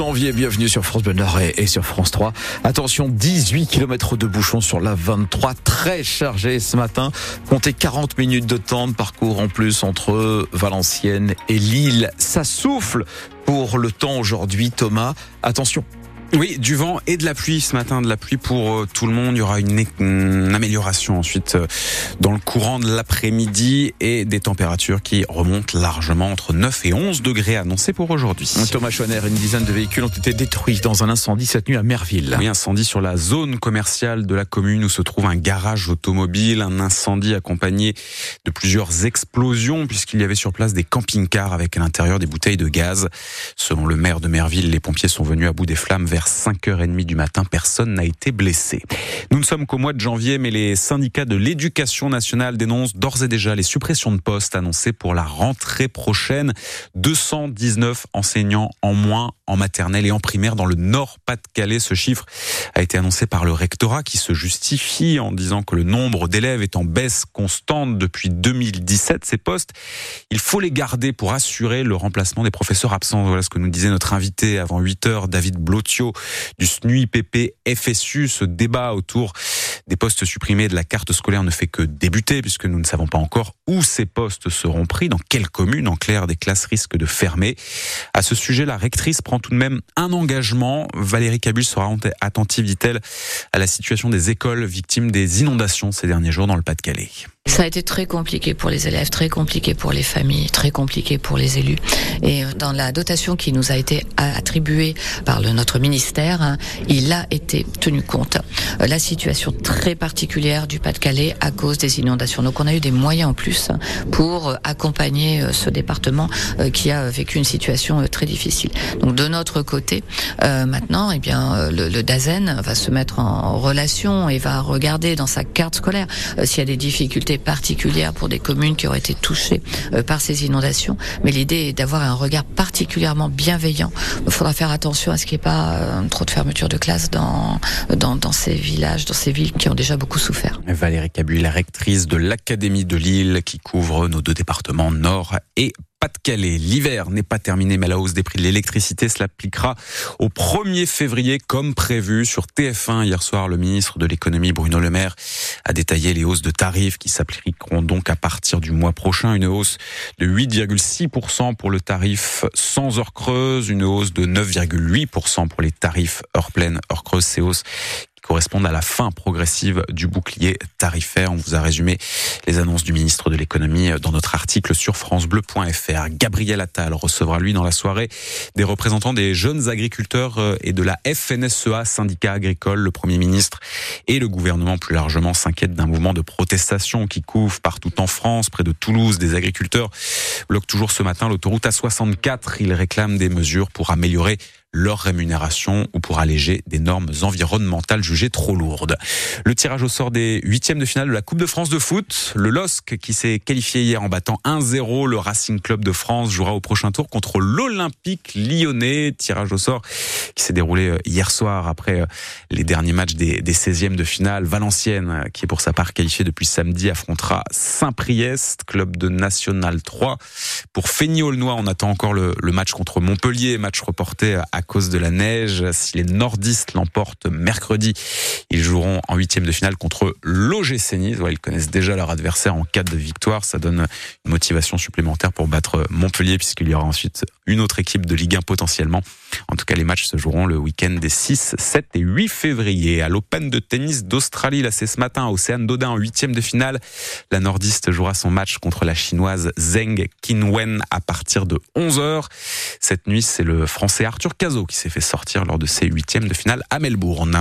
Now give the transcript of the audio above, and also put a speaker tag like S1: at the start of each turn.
S1: janvier, bienvenue sur France Bleu et, sur France 3. Attention, 18 km de bouchons sur la 23, très chargé ce matin. Comptez 40 minutes de temps de parcours en plus entre Valenciennes et Lille. Ça souffle pour le temps aujourd'hui, Thomas. Attention,
S2: oui, du vent et de la pluie ce matin, de la pluie pour euh, tout le monde. Il y aura une, amélioration ensuite euh, dans le courant de l'après-midi et des températures qui remontent largement entre 9 et 11 degrés annoncés pour aujourd'hui.
S1: Thomas Schoner, une dizaine de véhicules ont été détruits dans un incendie cette nuit à Merville.
S2: Oui, incendie sur la zone commerciale de la commune où se trouve un garage automobile. Un incendie accompagné de plusieurs explosions puisqu'il y avait sur place des camping-cars avec à l'intérieur des bouteilles de gaz. Selon le maire de Merville, les pompiers sont venus à bout des flammes vers 5h30 du matin. Personne n'a été blessé. Nous ne sommes qu'au mois de janvier, mais les syndicats de l'éducation nationale dénoncent d'ores et déjà les suppressions de postes annoncées pour la rentrée prochaine. 219 enseignants en moins en maternelle et en primaire dans le Nord-Pas-de-Calais. Ce chiffre a été annoncé par le rectorat qui se justifie en disant que le nombre d'élèves est en baisse constante depuis 2017. Ces postes, il faut les garder pour assurer le remplacement des professeurs absents. Voilà ce que nous disait notre invité avant 8 heures, David Blotio du SNUIPP FSU. Ce débat autour des postes supprimés de la carte scolaire ne fait que débuter puisque nous ne savons pas encore où ces postes seront pris, dans quelle commune. En clair, des classes risquent de fermer. À ce sujet, la rectrice prend tout de même un engagement. Valérie Cabus sera attentive, dit-elle, à la situation des écoles victimes des inondations ces derniers jours dans le Pas-de-Calais.
S3: Ça a été très compliqué pour les élèves, très compliqué pour les familles, très compliqué pour les élus. Et euh, dans la dotation qui nous a été attribuée par le, notre ministère, hein, il a été tenu compte euh, la situation très particulière du Pas-de-Calais à cause des inondations. Donc on a eu des moyens en plus pour euh, accompagner ce département qui a vécu une situation très difficile. Donc de notre côté, maintenant, eh bien, le, le, DAZEN va se mettre en relation et va regarder dans sa carte scolaire s'il y a des difficultés particulière pour des communes qui auraient été touchées euh, par ces inondations. Mais l'idée est d'avoir un regard particulièrement bienveillant. Il faudra faire attention à ce qu'il n'y ait pas euh, trop de fermeture de classes dans, dans, dans, ces villages, dans ces villes qui ont déjà beaucoup souffert.
S2: Valérie Cabu, la rectrice de l'Académie de Lille qui couvre nos deux départements nord et pas-de-Calais. L'hiver n'est pas terminé, mais la hausse des prix de l'électricité s'appliquera au 1er février comme prévu sur TF1. Hier soir, le ministre de l'économie Bruno Le Maire a détaillé les hausses de tarifs qui s'appliqueront donc à partir du mois prochain. Une hausse de 8,6% pour le tarif sans heure creuse, une hausse de 9,8% pour les tarifs heure pleine, heure creuse. Ces hausses correspondent à la fin progressive du bouclier tarifaire. On vous a résumé les annonces du ministre de l'économie dans notre article sur francebleu.fr. Gabriel Attal recevra lui dans la soirée des représentants des jeunes agriculteurs euh, et de la FNSEA, syndicat agricole. Le Premier ministre et le gouvernement plus largement s'inquiètent d'un mouvement de protestation qui couvre partout en France, près de Toulouse. Des agriculteurs bloquent toujours ce matin l'autoroute A64. Ils réclament des mesures pour améliorer leur rémunération ou pour alléger des normes environnementales jugées trop lourdes. Le tirage au sort des huitièmes de finale de la Coupe de France de foot, le LOSC qui s'est qualifié hier en battant 1-0 le Racing Club de France jouera au prochain tour contre l'Olympique lyonnais. Tirage au sort qui s'est déroulé euh, hier soir après euh, les derniers matchs des, des 16e de finale. Valenciennes, euh, qui est pour sa part qualifiée depuis samedi, affrontera Saint-Priest, club de National 3. Pour Feigny-Aulnois, on attend encore le, le match contre Montpellier, match reporté à à cause de la neige. Si les nordistes l'emportent mercredi, ils joueront en huitième de finale contre l'OGC Nice. ils connaissent déjà leur adversaire en cas de victoire. Ça donne une motivation supplémentaire pour battre Montpellier puisqu'il y aura ensuite une autre équipe de Ligue 1 potentiellement. En tout cas, les matchs se joueront le week-end des 6, 7 et 8 février. À l'Open de tennis d'Australie, là c'est ce matin, Océane Dodin en huitième de finale. La nordiste jouera son match contre la chinoise Zheng Qinwen à partir de 11h. Cette nuit, c'est le français Arthur Cazot qui s'est fait sortir lors de ses huitièmes de finale à Melbourne.